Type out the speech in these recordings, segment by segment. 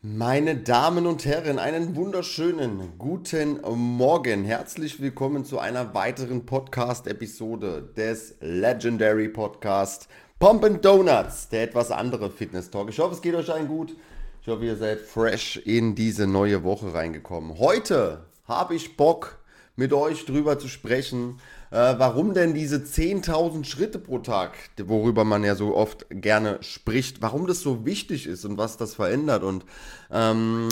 Meine Damen und Herren, einen wunderschönen guten Morgen. Herzlich willkommen zu einer weiteren Podcast-Episode des Legendary Podcast Pump and Donuts, der etwas andere Fitness Talk. Ich hoffe, es geht euch allen gut. Ich hoffe, ihr seid fresh in diese neue Woche reingekommen. Heute habe ich Bock, mit euch drüber zu sprechen, äh, warum denn diese 10.000 Schritte pro Tag, worüber man ja so oft gerne spricht, warum das so wichtig ist und was das verändert und ähm,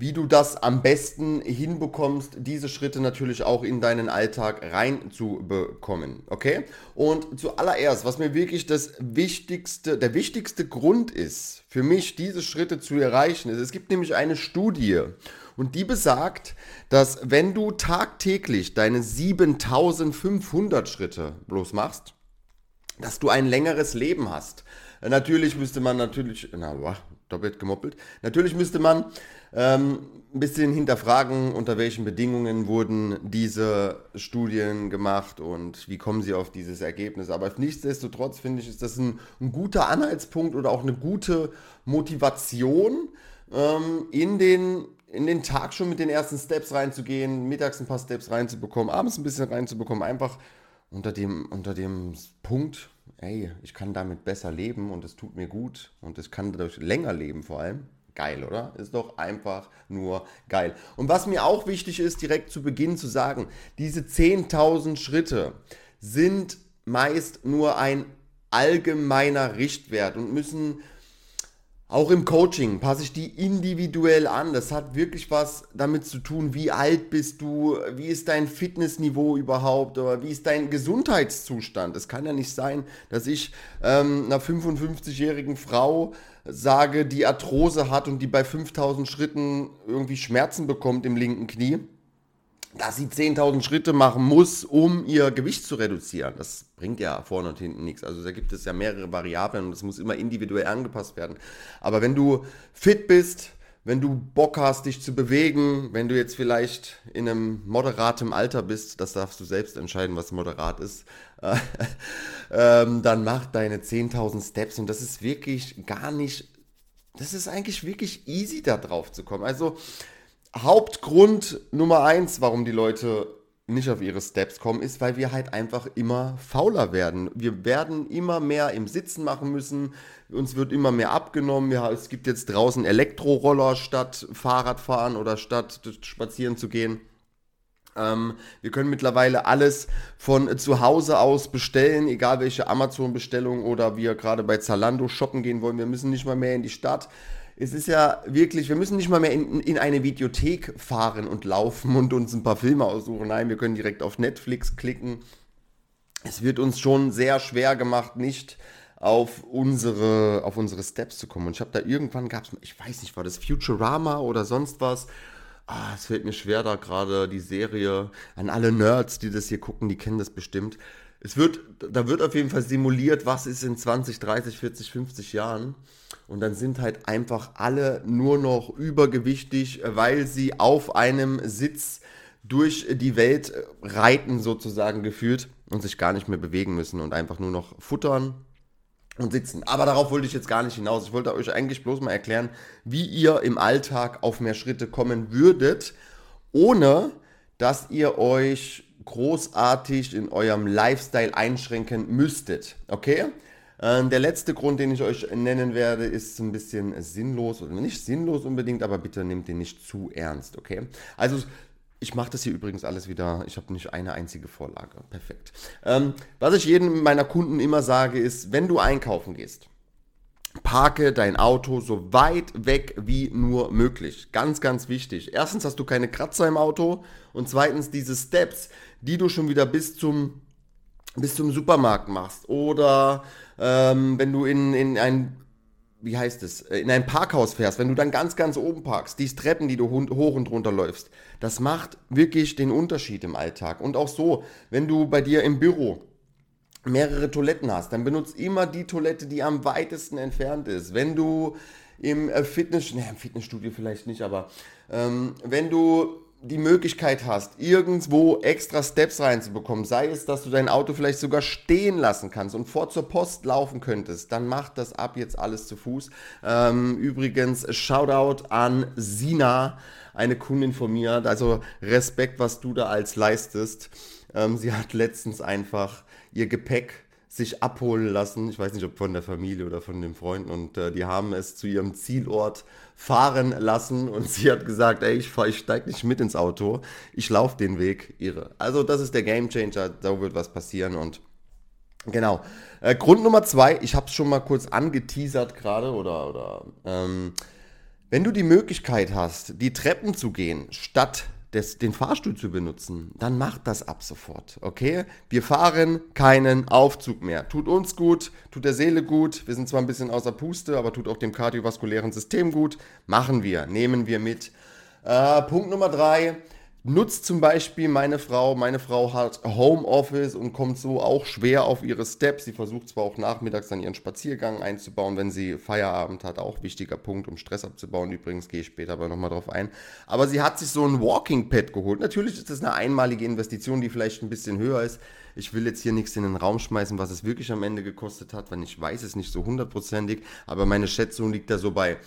wie du das am besten hinbekommst, diese Schritte natürlich auch in deinen Alltag reinzubekommen. Okay? Und zuallererst, was mir wirklich das wichtigste, der wichtigste Grund ist, für mich diese Schritte zu erreichen, ist, es gibt nämlich eine Studie und die besagt, dass wenn du tagtäglich deine 7500 Schritte bloß machst, dass du ein längeres Leben hast. Natürlich müsste man natürlich, na, boah, doppelt gemoppelt, natürlich müsste man ähm, ein bisschen hinterfragen, unter welchen Bedingungen wurden diese Studien gemacht und wie kommen sie auf dieses Ergebnis. Aber nichtsdestotrotz finde ich, ist das ein, ein guter Anhaltspunkt oder auch eine gute Motivation ähm, in den in den Tag schon mit den ersten Steps reinzugehen, mittags ein paar Steps reinzubekommen, abends ein bisschen reinzubekommen, einfach unter dem, unter dem Punkt, ey, ich kann damit besser leben und es tut mir gut und ich kann dadurch länger leben vor allem. Geil, oder? Ist doch einfach nur geil. Und was mir auch wichtig ist, direkt zu Beginn zu sagen, diese 10.000 Schritte sind meist nur ein allgemeiner Richtwert und müssen auch im Coaching passe ich die individuell an. Das hat wirklich was damit zu tun, wie alt bist du, wie ist dein Fitnessniveau überhaupt oder wie ist dein Gesundheitszustand. Es kann ja nicht sein, dass ich ähm, einer 55-jährigen Frau sage, die Arthrose hat und die bei 5000 Schritten irgendwie Schmerzen bekommt im linken Knie dass sie 10.000 Schritte machen muss, um ihr Gewicht zu reduzieren. Das bringt ja vorne und hinten nichts. Also da gibt es ja mehrere Variablen und das muss immer individuell angepasst werden. Aber wenn du fit bist, wenn du Bock hast, dich zu bewegen, wenn du jetzt vielleicht in einem moderaten Alter bist, das darfst du selbst entscheiden, was moderat ist, äh, ähm, dann mach deine 10.000 Steps und das ist wirklich gar nicht, das ist eigentlich wirklich easy da drauf zu kommen. Also Hauptgrund Nummer eins, warum die Leute nicht auf ihre Steps kommen, ist, weil wir halt einfach immer fauler werden. Wir werden immer mehr im Sitzen machen müssen. Uns wird immer mehr abgenommen. Ja, es gibt jetzt draußen Elektroroller statt Fahrradfahren oder statt spazieren zu gehen. Ähm, wir können mittlerweile alles von zu Hause aus bestellen, egal welche Amazon-Bestellung oder wir gerade bei Zalando shoppen gehen wollen. Wir müssen nicht mal mehr in die Stadt es ist ja wirklich, wir müssen nicht mal mehr in, in eine Videothek fahren und laufen und uns ein paar Filme aussuchen. Nein, wir können direkt auf Netflix klicken. Es wird uns schon sehr schwer gemacht, nicht auf unsere, auf unsere Steps zu kommen. Und ich habe da irgendwann gab es, ich weiß nicht, war das Futurama oder sonst was? Ah, es fällt mir schwer, da gerade die Serie an alle Nerds, die das hier gucken, die kennen das bestimmt. Es wird, da wird auf jeden Fall simuliert, was ist in 20, 30, 40, 50 Jahren. Und dann sind halt einfach alle nur noch übergewichtig, weil sie auf einem Sitz durch die Welt reiten sozusagen gefühlt und sich gar nicht mehr bewegen müssen und einfach nur noch futtern und sitzen. Aber darauf wollte ich jetzt gar nicht hinaus. Ich wollte euch eigentlich bloß mal erklären, wie ihr im Alltag auf mehr Schritte kommen würdet, ohne dass ihr euch großartig in eurem Lifestyle einschränken müsstet. Okay? Ähm, der letzte Grund, den ich euch nennen werde, ist ein bisschen sinnlos oder nicht sinnlos unbedingt, aber bitte nehmt den nicht zu ernst, okay? Also ich mache das hier übrigens alles wieder. Ich habe nicht eine einzige Vorlage. Perfekt. Ähm, was ich jedem meiner Kunden immer sage, ist, wenn du einkaufen gehst, parke dein Auto so weit weg wie nur möglich. Ganz, ganz wichtig. Erstens hast du keine Kratzer im Auto und zweitens diese Steps, die du schon wieder bis zum bis zum Supermarkt machst oder ähm, wenn du in, in ein, wie heißt es, äh, in ein Parkhaus fährst, wenn du dann ganz, ganz oben parkst, die Treppen, die du hoch und runter läufst, das macht wirklich den Unterschied im Alltag. Und auch so, wenn du bei dir im Büro mehrere Toiletten hast, dann benutzt immer die Toilette, die am weitesten entfernt ist. Wenn du im äh, Fitness, ne, im Fitnessstudio vielleicht nicht, aber ähm, wenn du die Möglichkeit hast, irgendwo extra Steps reinzubekommen, sei es, dass du dein Auto vielleicht sogar stehen lassen kannst und vor zur Post laufen könntest, dann mach das ab jetzt alles zu Fuß. Ähm, übrigens, Shoutout an Sina, eine Kundin von mir. Also Respekt, was du da als leistest. Ähm, sie hat letztens einfach ihr Gepäck sich abholen lassen. Ich weiß nicht, ob von der Familie oder von den Freunden. Und äh, die haben es zu ihrem Zielort fahren lassen. Und sie hat gesagt, ey, ich, ich steige nicht mit ins Auto. Ich laufe den Weg. Irre. Also das ist der Game Changer. Da wird was passieren. Und genau. Äh, Grund Nummer zwei, ich habe es schon mal kurz angeteasert gerade. Oder, oder ähm, wenn du die Möglichkeit hast, die Treppen zu gehen, statt des, den Fahrstuhl zu benutzen, dann macht das ab sofort, okay? Wir fahren keinen Aufzug mehr. Tut uns gut, tut der Seele gut. Wir sind zwar ein bisschen außer Puste, aber tut auch dem kardiovaskulären System gut. Machen wir, nehmen wir mit. Äh, Punkt Nummer drei nutzt zum Beispiel meine Frau. Meine Frau hat Homeoffice und kommt so auch schwer auf ihre Steps. Sie versucht zwar auch nachmittags dann ihren Spaziergang einzubauen, wenn sie Feierabend hat. Auch wichtiger Punkt, um Stress abzubauen. Übrigens gehe ich später aber nochmal drauf ein. Aber sie hat sich so ein Walking Pad geholt. Natürlich ist das eine einmalige Investition, die vielleicht ein bisschen höher ist. Ich will jetzt hier nichts in den Raum schmeißen, was es wirklich am Ende gekostet hat, weil ich weiß es nicht so hundertprozentig. Aber meine Schätzung liegt da so bei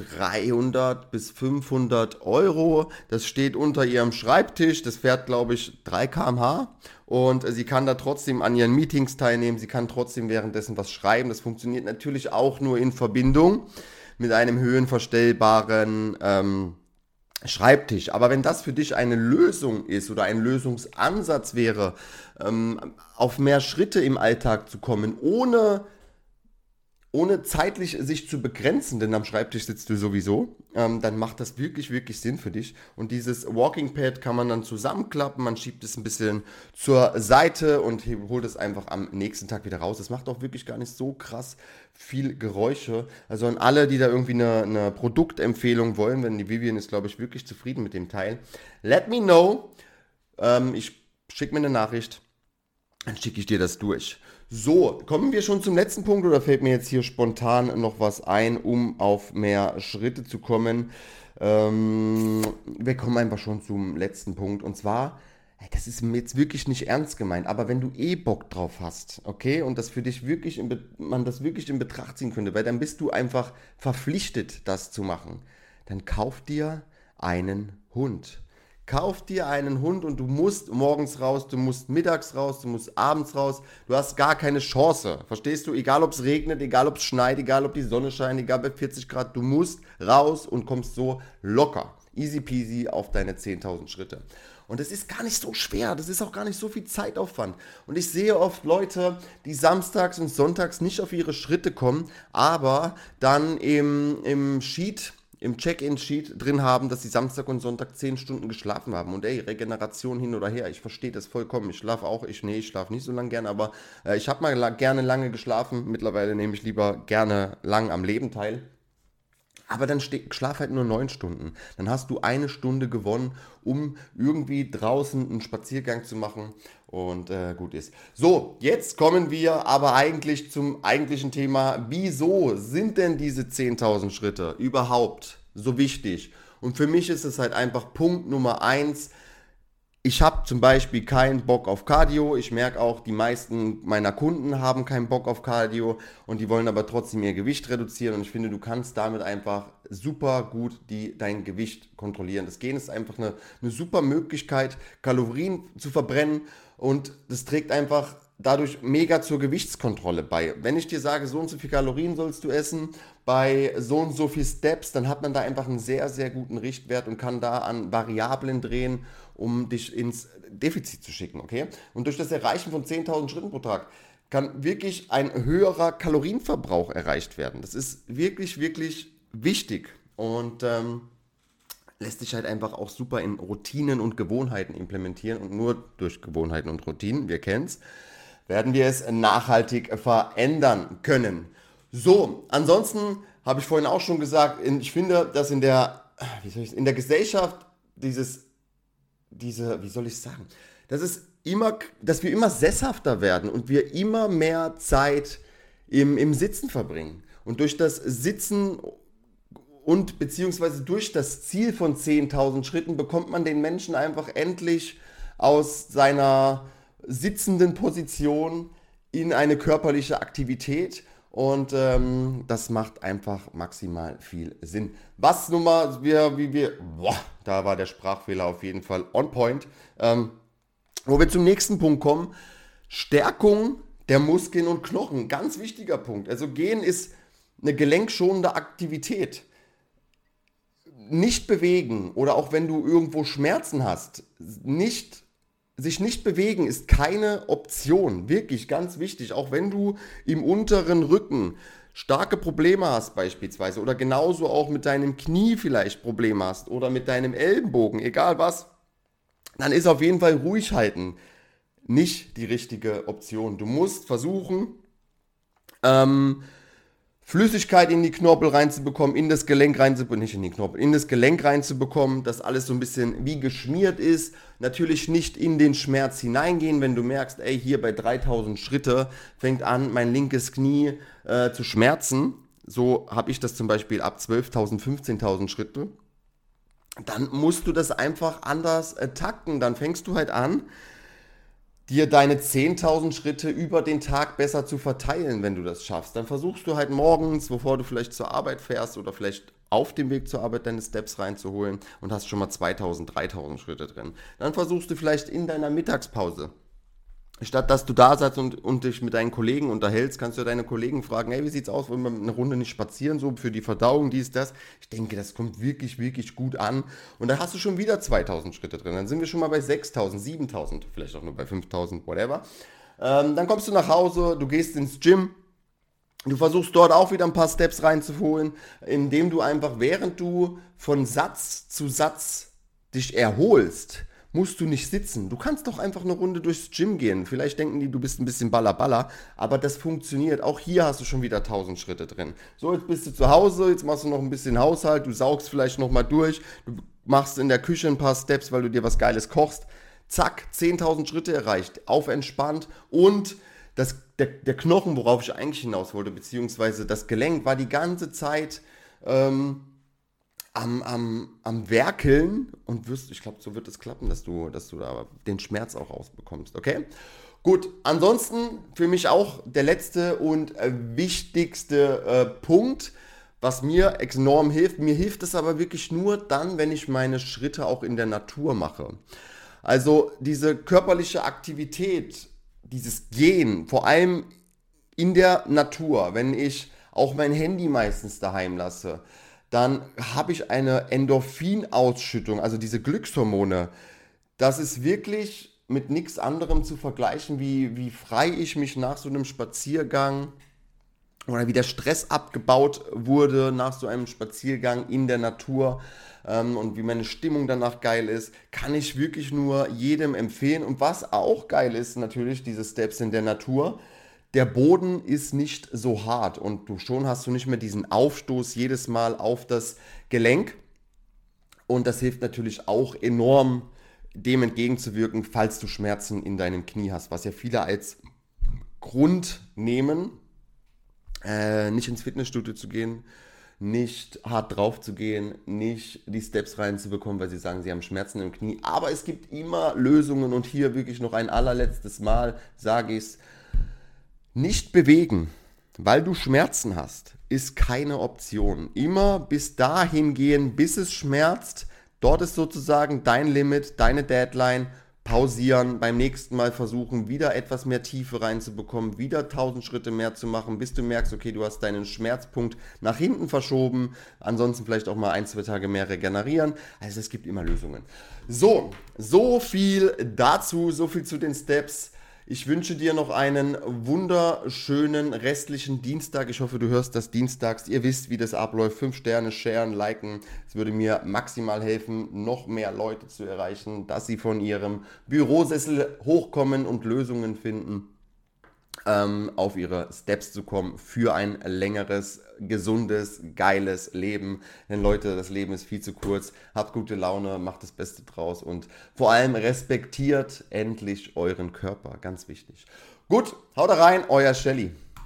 300 bis 500 Euro. Das steht unter ihrem Schreibtisch. Das fährt, glaube ich, 3 km/h. Und sie kann da trotzdem an ihren Meetings teilnehmen. Sie kann trotzdem währenddessen was schreiben. Das funktioniert natürlich auch nur in Verbindung mit einem höhenverstellbaren ähm, Schreibtisch. Aber wenn das für dich eine Lösung ist oder ein Lösungsansatz wäre, ähm, auf mehr Schritte im Alltag zu kommen, ohne ohne zeitlich sich zu begrenzen, denn am Schreibtisch sitzt du sowieso, ähm, dann macht das wirklich, wirklich Sinn für dich. Und dieses Walking Pad kann man dann zusammenklappen, man schiebt es ein bisschen zur Seite und holt es einfach am nächsten Tag wieder raus. Das macht auch wirklich gar nicht so krass viel Geräusche. Also an alle, die da irgendwie eine, eine Produktempfehlung wollen, wenn die Vivian ist, glaube ich, wirklich zufrieden mit dem Teil. Let me know. Ähm, ich schicke mir eine Nachricht, dann schicke ich dir das durch. So, kommen wir schon zum letzten Punkt oder fällt mir jetzt hier spontan noch was ein, um auf mehr Schritte zu kommen? Ähm, wir kommen einfach schon zum letzten Punkt und zwar, das ist jetzt wirklich nicht ernst gemeint, aber wenn du eh Bock drauf hast, okay, und das für dich wirklich, in, man das wirklich in Betracht ziehen könnte, weil dann bist du einfach verpflichtet, das zu machen, dann kauf dir einen Hund. Kauf dir einen Hund und du musst morgens raus, du musst mittags raus, du musst abends raus. Du hast gar keine Chance. Verstehst du? Egal ob es regnet, egal ob es schneit, egal ob die Sonne scheint, egal bei 40 Grad, du musst raus und kommst so locker, easy peasy auf deine 10.000 Schritte. Und es ist gar nicht so schwer, das ist auch gar nicht so viel Zeitaufwand. Und ich sehe oft Leute, die samstags und sonntags nicht auf ihre Schritte kommen, aber dann im, im Sheet im Check-in-Sheet drin haben, dass sie Samstag und Sonntag 10 Stunden geschlafen haben. Und ey, Regeneration hin oder her, ich verstehe das vollkommen. Ich schlafe auch, ich, nee, ich schlafe nicht so lange gern, aber äh, ich habe mal la gerne lange geschlafen. Mittlerweile nehme ich lieber gerne lang am Leben teil. Aber dann schlaf halt nur neun Stunden. Dann hast du eine Stunde gewonnen, um irgendwie draußen einen Spaziergang zu machen und äh, gut ist. So, jetzt kommen wir aber eigentlich zum eigentlichen Thema. Wieso sind denn diese 10.000 Schritte überhaupt so wichtig? Und für mich ist es halt einfach Punkt Nummer eins ich habe zum Beispiel keinen Bock auf Cardio. Ich merke auch, die meisten meiner Kunden haben keinen Bock auf Cardio und die wollen aber trotzdem ihr Gewicht reduzieren. Und ich finde, du kannst damit einfach super gut die, dein Gewicht kontrollieren. Das Gehen ist einfach eine, eine super Möglichkeit, Kalorien zu verbrennen und das trägt einfach dadurch mega zur Gewichtskontrolle bei. Wenn ich dir sage, so und so viel Kalorien sollst du essen, bei so und so viel Steps, dann hat man da einfach einen sehr, sehr guten Richtwert und kann da an Variablen drehen um dich ins Defizit zu schicken, okay? Und durch das Erreichen von 10.000 Schritten pro Tag kann wirklich ein höherer Kalorienverbrauch erreicht werden. Das ist wirklich, wirklich wichtig und ähm, lässt sich halt einfach auch super in Routinen und Gewohnheiten implementieren und nur durch Gewohnheiten und Routinen, wir kennen es, werden wir es nachhaltig verändern können. So, ansonsten habe ich vorhin auch schon gesagt, ich finde, dass in der, in der Gesellschaft dieses diese, wie soll ich sagen, das ist immer, dass wir immer sesshafter werden und wir immer mehr Zeit im, im Sitzen verbringen. Und durch das Sitzen und beziehungsweise durch das Ziel von 10.000 Schritten bekommt man den Menschen einfach endlich aus seiner sitzenden Position in eine körperliche Aktivität und ähm, das macht einfach maximal viel Sinn. Was nun mal, wir, wie wir, boah, da war der Sprachfehler auf jeden Fall on point. Ähm, wo wir zum nächsten Punkt kommen, Stärkung der Muskeln und Knochen. Ganz wichtiger Punkt. Also Gehen ist eine gelenkschonende Aktivität. Nicht bewegen oder auch wenn du irgendwo Schmerzen hast, nicht sich nicht bewegen ist keine Option. Wirklich ganz wichtig. Auch wenn du im unteren Rücken starke Probleme hast beispielsweise oder genauso auch mit deinem Knie vielleicht Probleme hast oder mit deinem Ellenbogen, egal was, dann ist auf jeden Fall ruhig halten nicht die richtige Option. Du musst versuchen, ähm, Flüssigkeit in die Knorpel reinzubekommen, in das Gelenk reinzubekommen, nicht in die Knorpel, in das Gelenk reinzubekommen, dass alles so ein bisschen wie geschmiert ist. Natürlich nicht in den Schmerz hineingehen, wenn du merkst, ey, hier bei 3000 Schritte fängt an, mein linkes Knie äh, zu schmerzen. So habe ich das zum Beispiel ab 12.000, 15.000 Schritte. Dann musst du das einfach anders äh, takten. Dann fängst du halt an, dir deine 10.000 Schritte über den Tag besser zu verteilen, wenn du das schaffst. Dann versuchst du halt morgens, bevor du vielleicht zur Arbeit fährst oder vielleicht auf dem Weg zur Arbeit deine Steps reinzuholen und hast schon mal 2.000, 3.000 Schritte drin. Dann versuchst du vielleicht in deiner Mittagspause Statt dass du da sitzt und, und dich mit deinen Kollegen unterhältst, kannst du deine Kollegen fragen, hey, wie sieht's aus, wollen wir eine Runde nicht spazieren, so für die Verdauung, dies, das. Ich denke, das kommt wirklich, wirklich gut an. Und dann hast du schon wieder 2000 Schritte drin. Dann sind wir schon mal bei 6000, 7000, vielleicht auch nur bei 5000, whatever. Ähm, dann kommst du nach Hause, du gehst ins Gym, Du versuchst dort auch wieder ein paar Steps reinzuholen, indem du einfach, während du von Satz zu Satz dich erholst, musst du nicht sitzen. Du kannst doch einfach eine Runde durchs Gym gehen. Vielleicht denken die, du bist ein bisschen ballerballer, aber das funktioniert. Auch hier hast du schon wieder 1000 Schritte drin. So, jetzt bist du zu Hause, jetzt machst du noch ein bisschen Haushalt, du saugst vielleicht noch mal durch, du machst in der Küche ein paar Steps, weil du dir was Geiles kochst. Zack, 10.000 Schritte erreicht, auf entspannt und das, der, der Knochen, worauf ich eigentlich hinaus wollte, beziehungsweise das Gelenk war die ganze Zeit ähm, am, am, am Werkeln und wirst, ich glaube, so wird es klappen, dass du, dass du da den Schmerz auch rausbekommst, okay? Gut, ansonsten für mich auch der letzte und äh, wichtigste äh, Punkt, was mir enorm hilft. Mir hilft es aber wirklich nur dann, wenn ich meine Schritte auch in der Natur mache. Also diese körperliche Aktivität, dieses Gehen, vor allem in der Natur, wenn ich auch mein Handy meistens daheim lasse, dann habe ich eine Endorphinausschüttung, also diese Glückshormone. Das ist wirklich mit nichts anderem zu vergleichen, wie, wie frei ich mich nach so einem Spaziergang oder wie der Stress abgebaut wurde nach so einem Spaziergang in der Natur ähm, und wie meine Stimmung danach geil ist, kann ich wirklich nur jedem empfehlen. Und was auch geil ist, natürlich diese Steps in der Natur der Boden ist nicht so hart und du schon hast du nicht mehr diesen Aufstoß jedes Mal auf das Gelenk. Und das hilft natürlich auch enorm, dem entgegenzuwirken, falls du Schmerzen in deinem Knie hast, was ja viele als Grund nehmen, äh, nicht ins Fitnessstudio zu gehen, nicht hart drauf zu gehen, nicht die Steps reinzubekommen, weil sie sagen, sie haben Schmerzen im Knie. Aber es gibt immer Lösungen und hier wirklich noch ein allerletztes Mal sage ich es, nicht bewegen, weil du Schmerzen hast, ist keine Option. Immer bis dahin gehen, bis es schmerzt. Dort ist sozusagen dein Limit, deine Deadline. Pausieren, beim nächsten Mal versuchen, wieder etwas mehr Tiefe reinzubekommen, wieder 1000 Schritte mehr zu machen, bis du merkst, okay, du hast deinen Schmerzpunkt nach hinten verschoben. Ansonsten vielleicht auch mal ein, zwei Tage mehr regenerieren. Also es gibt immer Lösungen. So, so viel dazu, so viel zu den Steps. Ich wünsche dir noch einen wunderschönen restlichen Dienstag. Ich hoffe, du hörst das dienstags. Ihr wisst, wie das abläuft. Fünf Sterne, sharen, liken. Es würde mir maximal helfen, noch mehr Leute zu erreichen, dass sie von ihrem Bürosessel hochkommen und Lösungen finden ähm, auf ihre Steps zu kommen für ein längeres, gesundes, geiles Leben. Denn Leute, das Leben ist viel zu kurz. Habt gute Laune, macht das Beste draus und vor allem respektiert endlich euren Körper. Ganz wichtig. Gut, haut rein, euer Shelly.